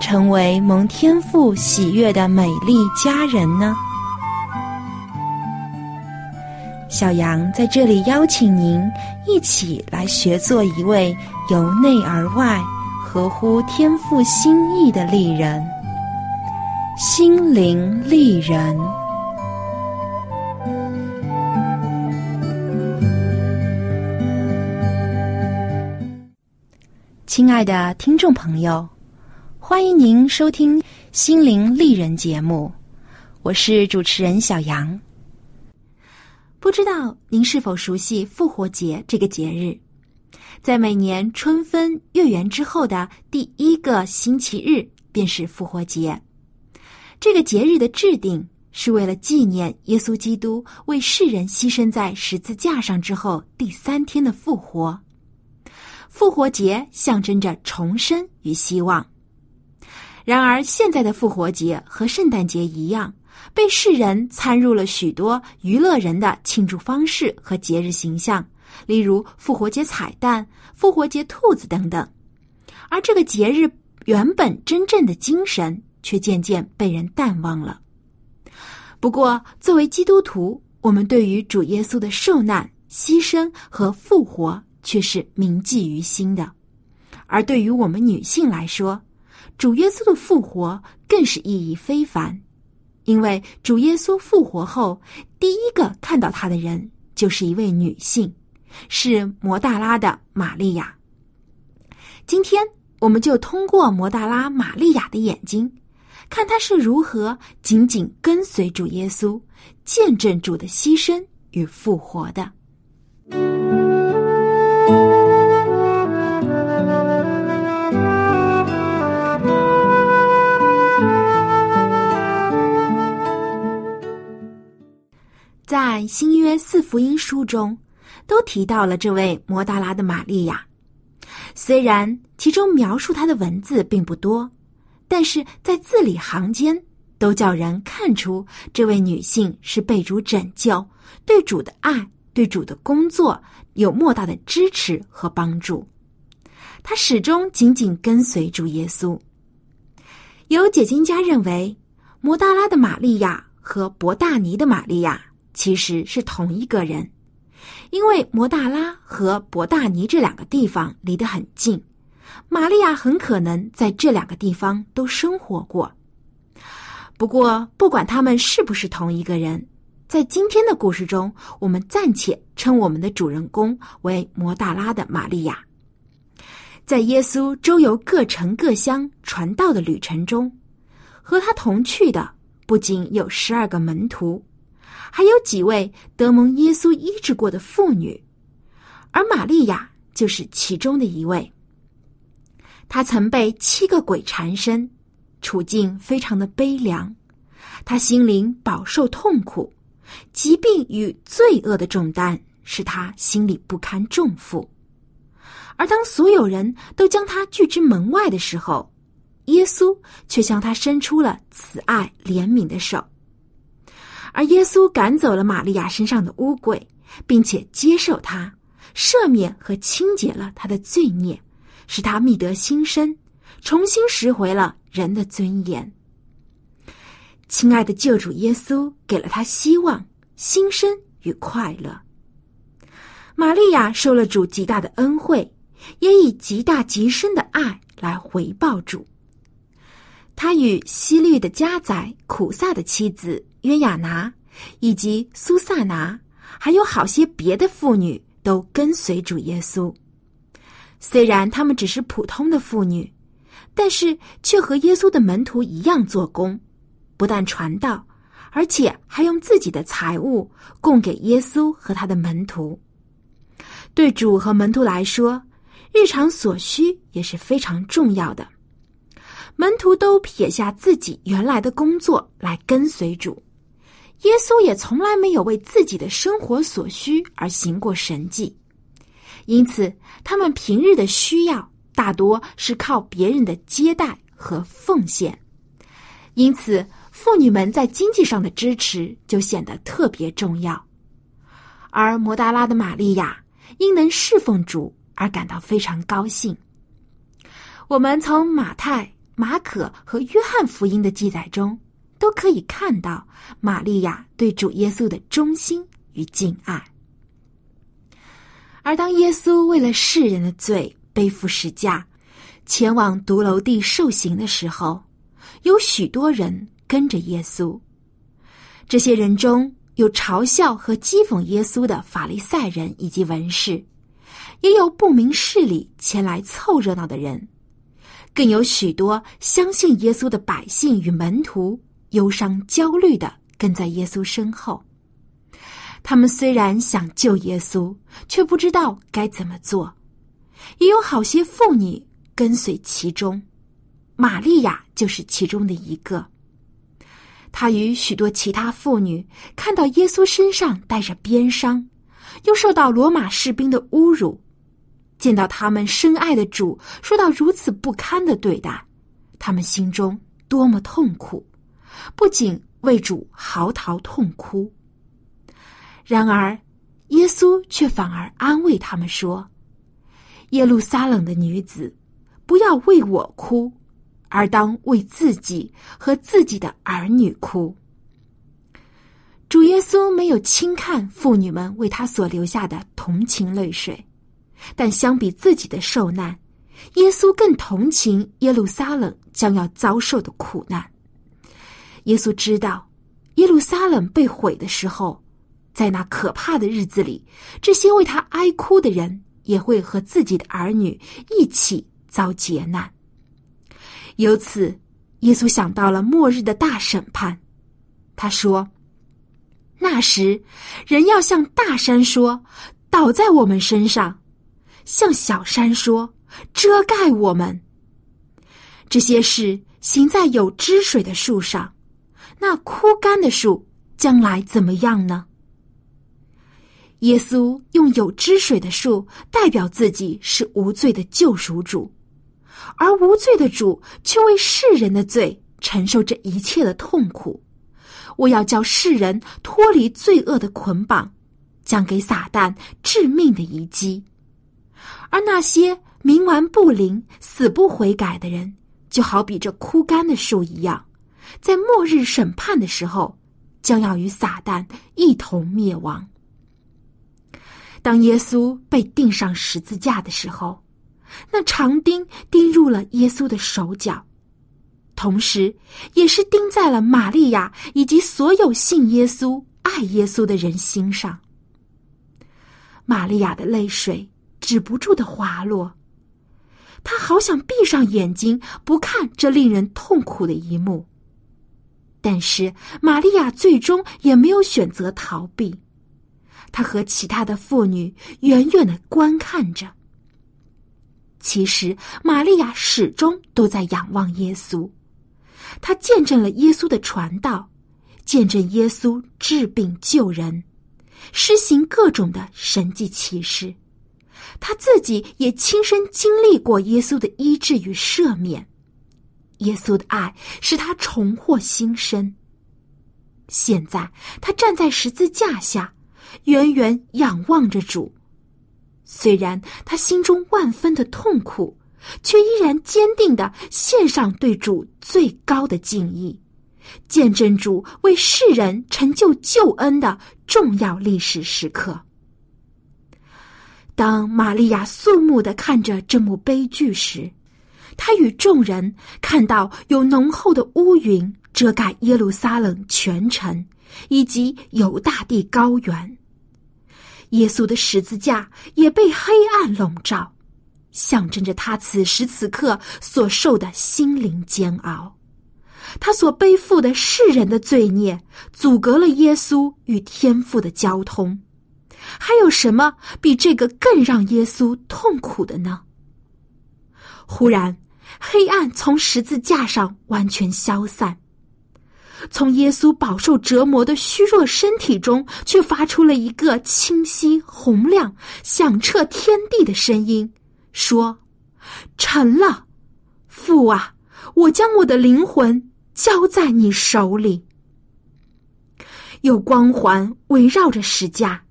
成为蒙天父喜悦的美丽佳人呢？小杨在这里邀请您一起来学做一位由内而外、合乎天父心意的丽人——心灵丽人。亲爱的听众朋友，欢迎您收听《心灵丽人》节目，我是主持人小杨。不知道您是否熟悉复活节这个节日？在每年春分月圆之后的第一个星期日，便是复活节。这个节日的制定是为了纪念耶稣基督为世人牺牲在十字架上之后第三天的复活。复活节象征着重生与希望。然而，现在的复活节和圣诞节一样，被世人参入了许多娱乐人的庆祝方式和节日形象，例如复活节彩蛋、复活节兔子等等。而这个节日原本真正的精神，却渐渐被人淡忘了。不过，作为基督徒，我们对于主耶稣的受难、牺牲和复活。却是铭记于心的，而对于我们女性来说，主耶稣的复活更是意义非凡，因为主耶稣复活后，第一个看到他的人就是一位女性，是摩大拉的玛利亚。今天，我们就通过摩大拉玛利亚的眼睛，看她是如何紧紧跟随主耶稣，见证主的牺牲与复活的。在新约四福音书中，都提到了这位摩达拉的玛利亚。虽然其中描述她的文字并不多，但是在字里行间都叫人看出这位女性是被主拯救，对主的爱、对主的工作有莫大的支持和帮助。她始终紧紧跟随主耶稣。有解经家认为，摩大拉的玛利亚和伯大尼的玛利亚。其实是同一个人，因为摩大拉和伯大尼这两个地方离得很近，玛利亚很可能在这两个地方都生活过。不过，不管他们是不是同一个人，在今天的故事中，我们暂且称我们的主人公为摩大拉的玛利亚。在耶稣周游各城各乡传道的旅程中，和他同去的不仅有十二个门徒。还有几位得蒙耶稣医治过的妇女，而玛利亚就是其中的一位。她曾被七个鬼缠身，处境非常的悲凉，她心灵饱受痛苦，疾病与罪恶的重担使她心里不堪重负。而当所有人都将她拒之门外的时候，耶稣却向她伸出了慈爱怜悯的手。而耶稣赶走了玛利亚身上的污鬼，并且接受她，赦免和清洁了她的罪孽，使她觅得新生，重新拾回了人的尊严。亲爱的救主耶稣给了他希望、新生与快乐。玛利亚受了主极大的恩惠，也以极大极深的爱来回报主。他与西律的家宰苦萨的妻子。约雅拿，以及苏萨拿，还有好些别的妇女都跟随主耶稣。虽然她们只是普通的妇女，但是却和耶稣的门徒一样做工，不但传道，而且还用自己的财物供给耶稣和他的门徒。对主和门徒来说，日常所需也是非常重要的。门徒都撇下自己原来的工作来跟随主，耶稣也从来没有为自己的生活所需而行过神迹，因此他们平日的需要大多是靠别人的接待和奉献，因此妇女们在经济上的支持就显得特别重要。而摩达拉的玛利亚因能侍奉主而感到非常高兴。我们从马太。马可和约翰福音的记载中，都可以看到玛利亚对主耶稣的忠心与敬爱。而当耶稣为了世人的罪背负十架，前往独楼地受刑的时候，有许多人跟着耶稣。这些人中有嘲笑和讥讽耶稣的法利赛人以及文士，也有不明事理前来凑热闹的人。更有许多相信耶稣的百姓与门徒，忧伤焦虑的跟在耶稣身后。他们虽然想救耶稣，却不知道该怎么做。也有好些妇女跟随其中，玛利亚就是其中的一个。她与许多其他妇女看到耶稣身上带着鞭伤，又受到罗马士兵的侮辱。见到他们深爱的主受到如此不堪的对待，他们心中多么痛苦！不仅为主嚎啕痛哭，然而耶稣却反而安慰他们说：“耶路撒冷的女子，不要为我哭，而当为自己和自己的儿女哭。”主耶稣没有轻看妇女们为他所流下的同情泪水。但相比自己的受难，耶稣更同情耶路撒冷将要遭受的苦难。耶稣知道，耶路撒冷被毁的时候，在那可怕的日子里，这些为他哀哭的人也会和自己的儿女一起遭劫难。由此，耶稣想到了末日的大审判。他说：“那时，人要向大山说，倒在我们身上。”向小山说：“遮盖我们。”这些事行在有汁水的树上，那枯干的树将来怎么样呢？耶稣用有汁水的树代表自己是无罪的救赎主，而无罪的主却为世人的罪承受这一切的痛苦。我要叫世人脱离罪恶的捆绑，将给撒旦致命的一击。而那些冥顽不灵、死不悔改的人，就好比这枯干的树一样，在末日审判的时候，将要与撒旦一同灭亡。当耶稣被钉上十字架的时候，那长钉钉入了耶稣的手脚，同时也是钉在了玛利亚以及所有信耶稣、爱耶稣的人心上。玛利亚的泪水。止不住的滑落，她好想闭上眼睛不看这令人痛苦的一幕。但是玛利亚最终也没有选择逃避，她和其他的妇女远远的观看着。其实玛利亚始终都在仰望耶稣，她见证了耶稣的传道，见证耶稣治病救人，施行各种的神迹奇事。他自己也亲身经历过耶稣的医治与赦免，耶稣的爱使他重获新生。现在他站在十字架下，远远仰望着主。虽然他心中万分的痛苦，却依然坚定的献上对主最高的敬意，见证主为世人成就救恩的重要历史时刻。当玛利亚肃穆的看着这幕悲剧时，他与众人看到有浓厚的乌云遮盖耶路撒冷全城以及犹大地高原，耶稣的十字架也被黑暗笼罩，象征着他此时此刻所受的心灵煎熬。他所背负的世人的罪孽，阻隔了耶稣与天父的交通。还有什么比这个更让耶稣痛苦的呢？忽然，黑暗从十字架上完全消散，从耶稣饱受折磨的虚弱身体中，却发出了一个清晰、洪亮、响彻天地的声音，说：“成了，父啊，我将我的灵魂交在你手里。”有光环围绕着石架。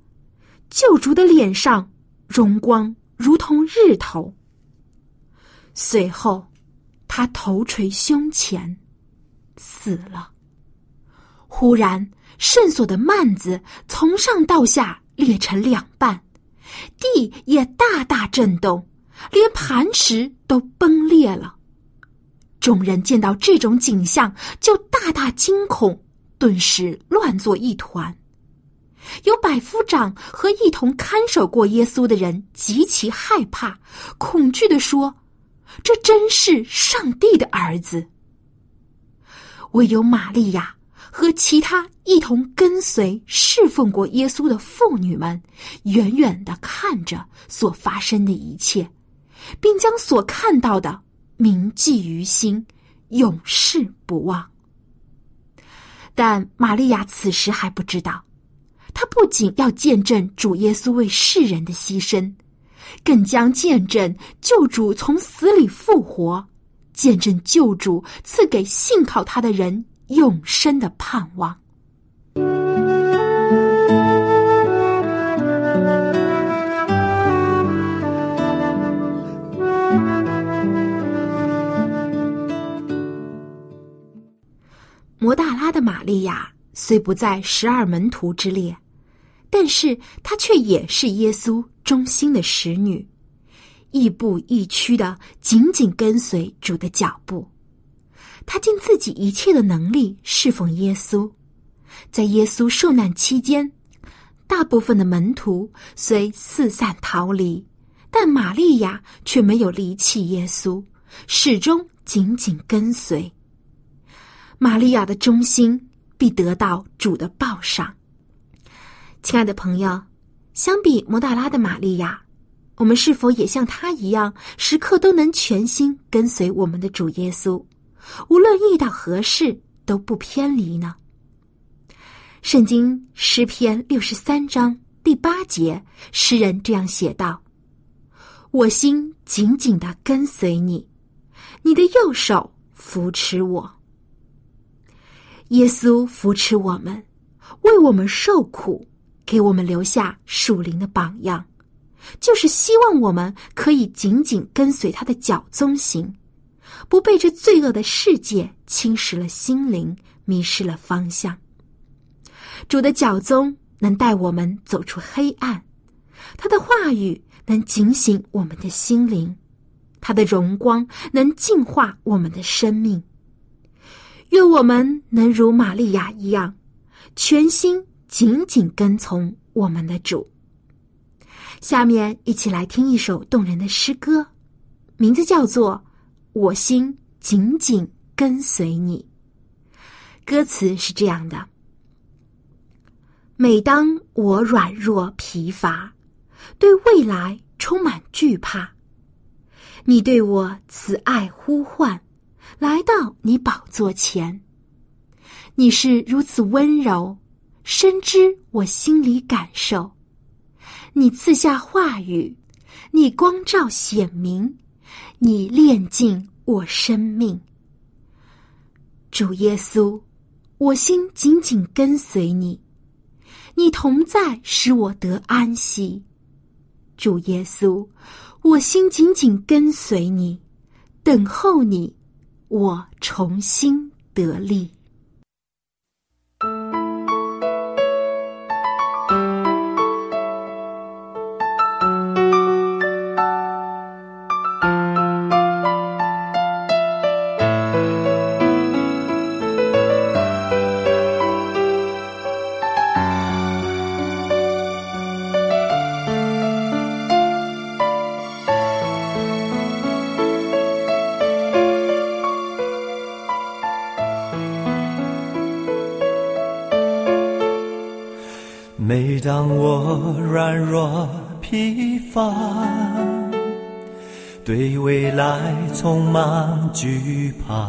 救主的脸上荣光如同日头。随后，他头垂胸前，死了。忽然，圣所的幔子从上到下裂成两半，地也大大震动，连磐石都崩裂了。众人见到这种景象，就大大惊恐，顿时乱作一团。有百夫长和一同看守过耶稣的人极其害怕，恐惧的说：“这真是上帝的儿子。”唯有玛利亚和其他一同跟随侍奉过耶稣的妇女们，远远的看着所发生的一切，并将所看到的铭记于心，永世不忘。但玛利亚此时还不知道。她不仅要见证主耶稣为世人的牺牲，更将见证救主从死里复活，见证救主赐给信靠他的人永生的盼望。摩大拉的玛利亚虽不在十二门徒之列。但是她却也是耶稣忠心的使女，亦步亦趋的紧紧跟随主的脚步。她尽自己一切的能力侍奉耶稣。在耶稣受难期间，大部分的门徒虽四散逃离，但玛利亚却没有离弃耶稣，始终紧紧跟随。玛利亚的忠心必得到主的报赏。亲爱的朋友，相比摩大拉的玛利亚，我们是否也像她一样，时刻都能全心跟随我们的主耶稣，无论遇到何事都不偏离呢？圣经诗篇六十三章第八节，诗人这样写道：“我心紧紧的跟随你，你的右手扶持我。耶稣扶持我们，为我们受苦。”给我们留下属灵的榜样，就是希望我们可以紧紧跟随他的脚踪行，不被这罪恶的世界侵蚀了心灵，迷失了方向。主的脚踪能带我们走出黑暗，他的话语能警醒我们的心灵，他的荣光能净化我们的生命。愿我们能如玛利亚一样，全心。紧紧跟从我们的主。下面一起来听一首动人的诗歌，名字叫做《我心紧紧跟随你》。歌词是这样的：每当我软弱疲乏，对未来充满惧怕，你对我慈爱呼唤，来到你宝座前，你是如此温柔。深知我心里感受，你赐下话语，你光照显明，你炼尽我生命。主耶稣，我心紧紧跟随你，你同在使我得安息。主耶稣，我心紧紧跟随你，等候你，我重新得力。每当我软弱疲乏，对未来充满惧怕，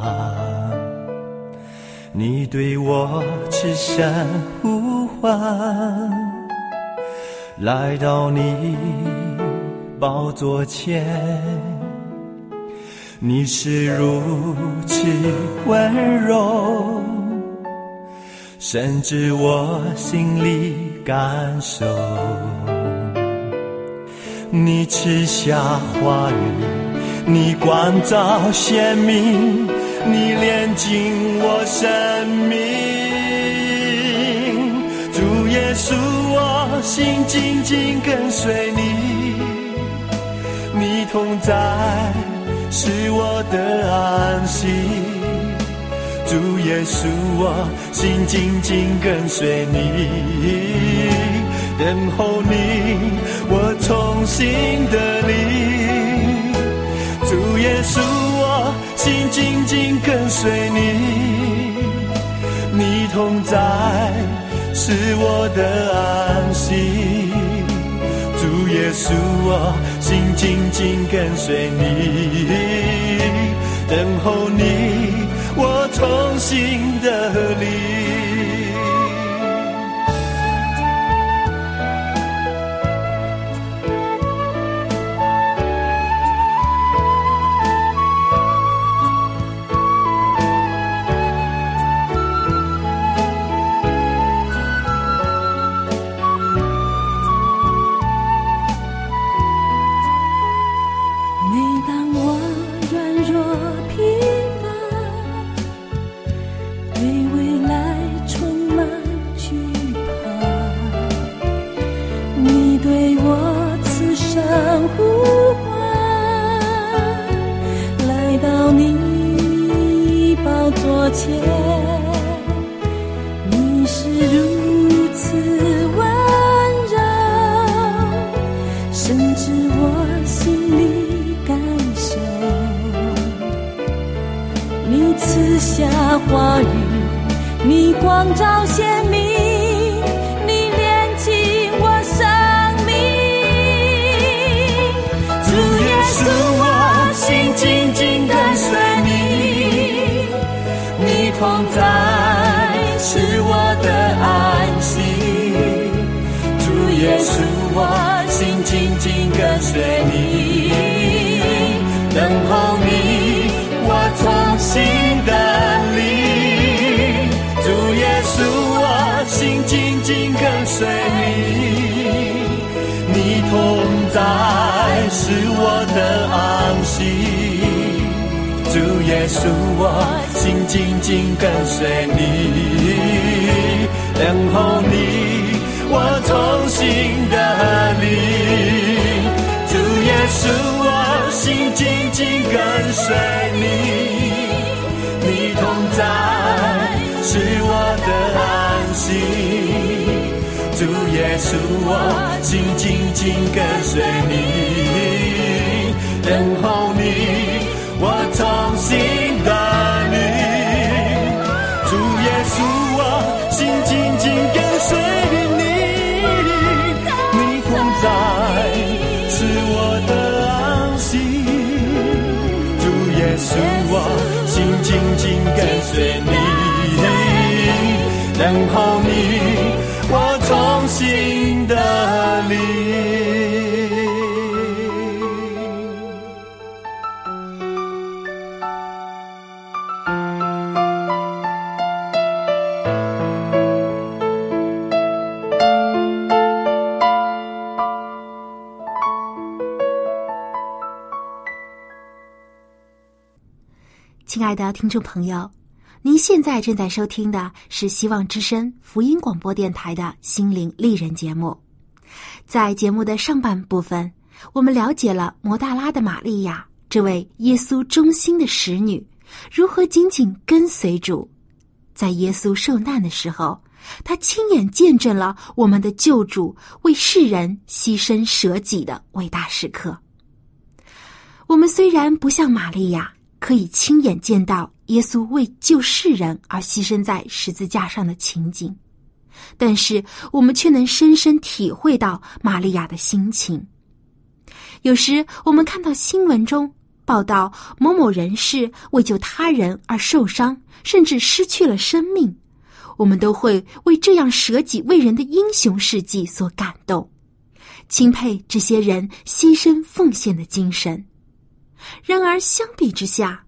你对我痴声呼唤，来到你宝座前，你是如此温柔。甚至我心里感受，你赐下话语，你光照鲜明，你炼尽我生命。主耶稣，我心紧紧跟随你，你同在是我的安息。主耶稣，我心紧紧跟随你，等候你，我重新的你。主耶稣，我心紧紧跟随你，你同在是我的安息。主耶稣，我心紧紧跟随你，等候你。我重新的力。主，我心紧紧跟随你，等候你，我重新的你。主耶稣，我心紧紧跟随你，你同在是我的安息。主耶稣，我心紧紧跟随你，等候你。我重新跟随你，等候你，我重新的你。亲爱的听众朋友，您现在正在收听的是希望之声福音广播电台的心灵丽人节目。在节目的上半部分，我们了解了摩大拉的玛利亚这位耶稣忠心的使女如何紧紧跟随主，在耶稣受难的时候，她亲眼见证了我们的救主为世人牺牲舍己的伟大时刻。我们虽然不像玛利亚。可以亲眼见到耶稣为救世人而牺牲在十字架上的情景，但是我们却能深深体会到玛利亚的心情。有时我们看到新闻中报道某某人士为救他人而受伤，甚至失去了生命，我们都会为这样舍己为人的英雄事迹所感动，钦佩这些人牺牲奉献的精神。然而，相比之下，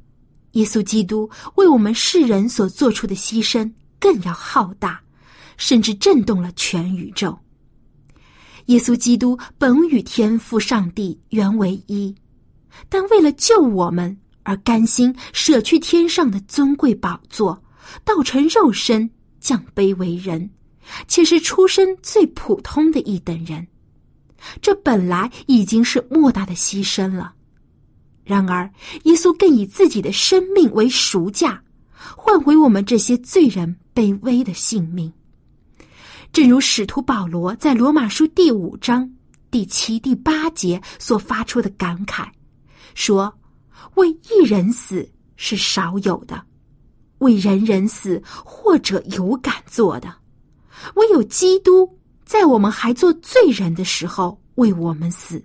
耶稣基督为我们世人所做出的牺牲更要浩大，甚至震动了全宇宙。耶稣基督本与天父上帝原为一，但为了救我们而甘心舍去天上的尊贵宝座，道成肉身，降卑为人，且是出身最普通的一等人。这本来已经是莫大的牺牲了。然而，耶稣更以自己的生命为赎价，换回我们这些罪人卑微的性命。正如使徒保罗在罗马书第五章第七、第八节所发出的感慨，说：“为一人死是少有的，为人人死或者有敢做的，唯有基督在我们还做罪人的时候为我们死。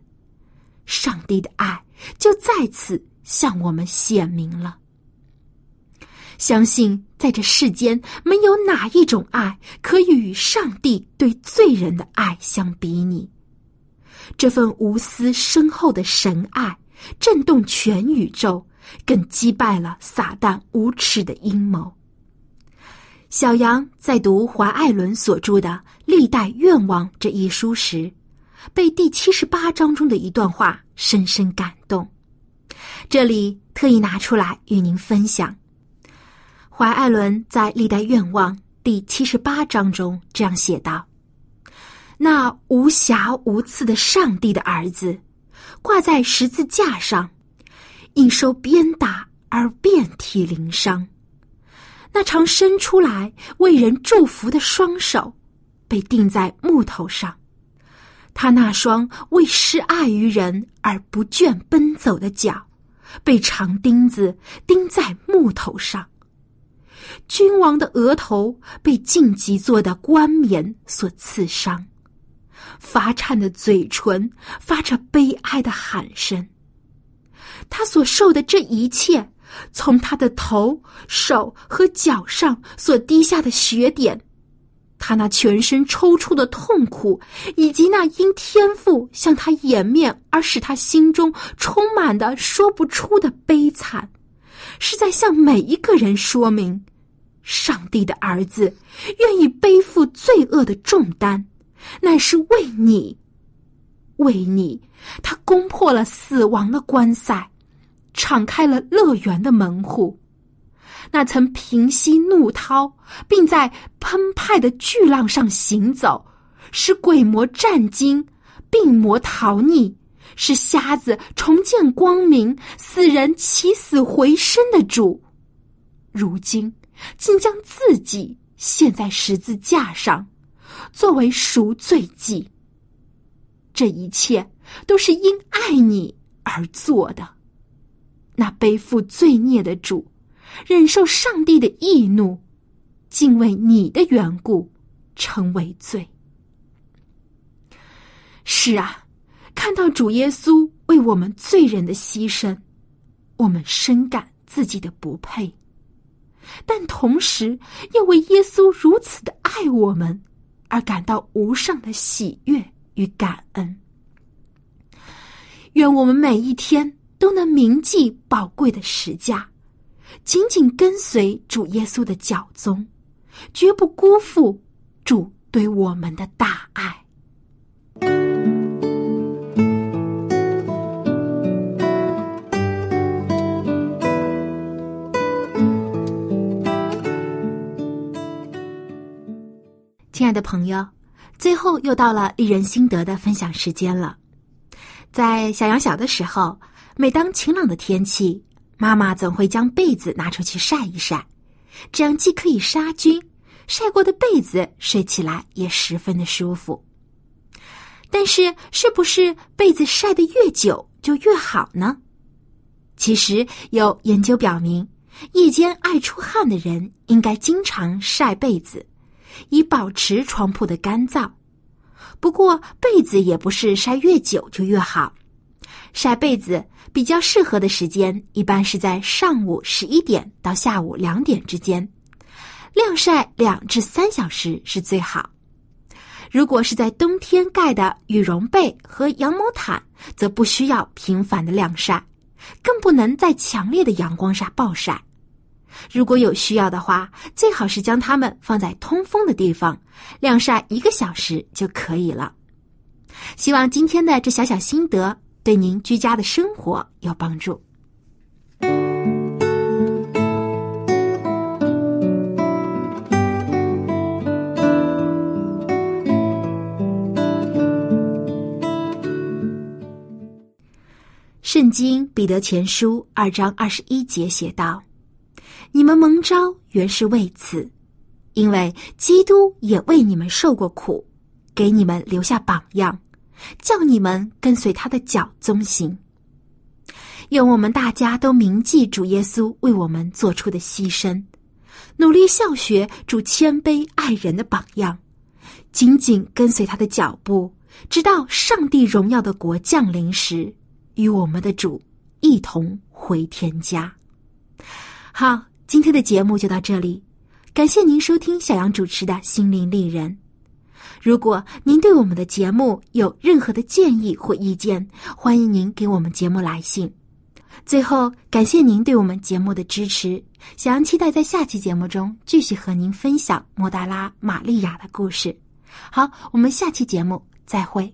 上帝的爱。”就再次向我们显明了。相信在这世间，没有哪一种爱可以与上帝对罪人的爱相比拟。这份无私深厚的神爱，震动全宇宙，更击败了撒旦无耻的阴谋。小杨在读怀艾伦所著的《历代愿望》这一书时。被第七十八章中的一段话深深感动，这里特意拿出来与您分享。怀艾伦在《历代愿望》第七十八章中这样写道：“那无瑕无刺的上帝的儿子，挂在十字架上，应受鞭打而遍体鳞伤；那常伸出来为人祝福的双手，被钉在木头上。”他那双为施爱于人而不倦奔走的脚，被长钉子钉在木头上。君王的额头被荆棘做的冠冕所刺伤，发颤的嘴唇发着悲哀的喊声。他所受的这一切，从他的头、手和脚上所滴下的血点。他那全身抽搐的痛苦，以及那因天赋向他掩面而使他心中充满的说不出的悲惨，是在向每一个人说明：上帝的儿子愿意背负罪恶的重担，乃是为你，为你，他攻破了死亡的关塞，敞开了乐园的门户。那曾平息怒涛，并在澎湃的巨浪上行走，使鬼魔战惊，病魔逃匿，使瞎子重见光明，死人起死回生的主，如今竟将自己献在十字架上，作为赎罪祭。这一切都是因爱你而做的。那背负罪孽的主。忍受上帝的义怒，竟为你的缘故成为罪。是啊，看到主耶稣为我们罪人的牺牲，我们深感自己的不配，但同时又为耶稣如此的爱我们而感到无上的喜悦与感恩。愿我们每一天都能铭记宝贵的实价。紧紧跟随主耶稣的脚踪，绝不辜负主对我们的大爱。亲爱的朋友，最后又到了一人心得的分享时间了。在小羊小的时候，每当晴朗的天气。妈妈总会将被子拿出去晒一晒，这样既可以杀菌，晒过的被子睡起来也十分的舒服。但是，是不是被子晒得越久就越好呢？其实有研究表明，夜间爱出汗的人应该经常晒被子，以保持床铺的干燥。不过被子也不是晒越久就越好，晒被子比较适合的时间一般是在上午十一点到下午两点之间，晾晒两至三小时是最好。如果是在冬天盖的羽绒被和羊毛毯，则不需要频繁的晾晒，更不能在强烈的阳光下暴晒。如果有需要的话，最好是将它们放在通风的地方，晾晒一个小时就可以了。希望今天的这小小心得对您居家的生活有帮助。圣经彼得前书二章二十一节写道。你们蒙召原是为此，因为基督也为你们受过苦，给你们留下榜样，叫你们跟随他的脚踪行。愿我们大家都铭记主耶稣为我们做出的牺牲，努力效学主谦卑爱人的榜样，紧紧跟随他的脚步，直到上帝荣耀的国降临时，与我们的主一同回天家。好。今天的节目就到这里，感谢您收听小杨主持的《心灵丽人》。如果您对我们的节目有任何的建议或意见，欢迎您给我们节目来信。最后，感谢您对我们节目的支持，想要期待在下期节目中继续和您分享莫达拉玛利亚的故事。好，我们下期节目再会。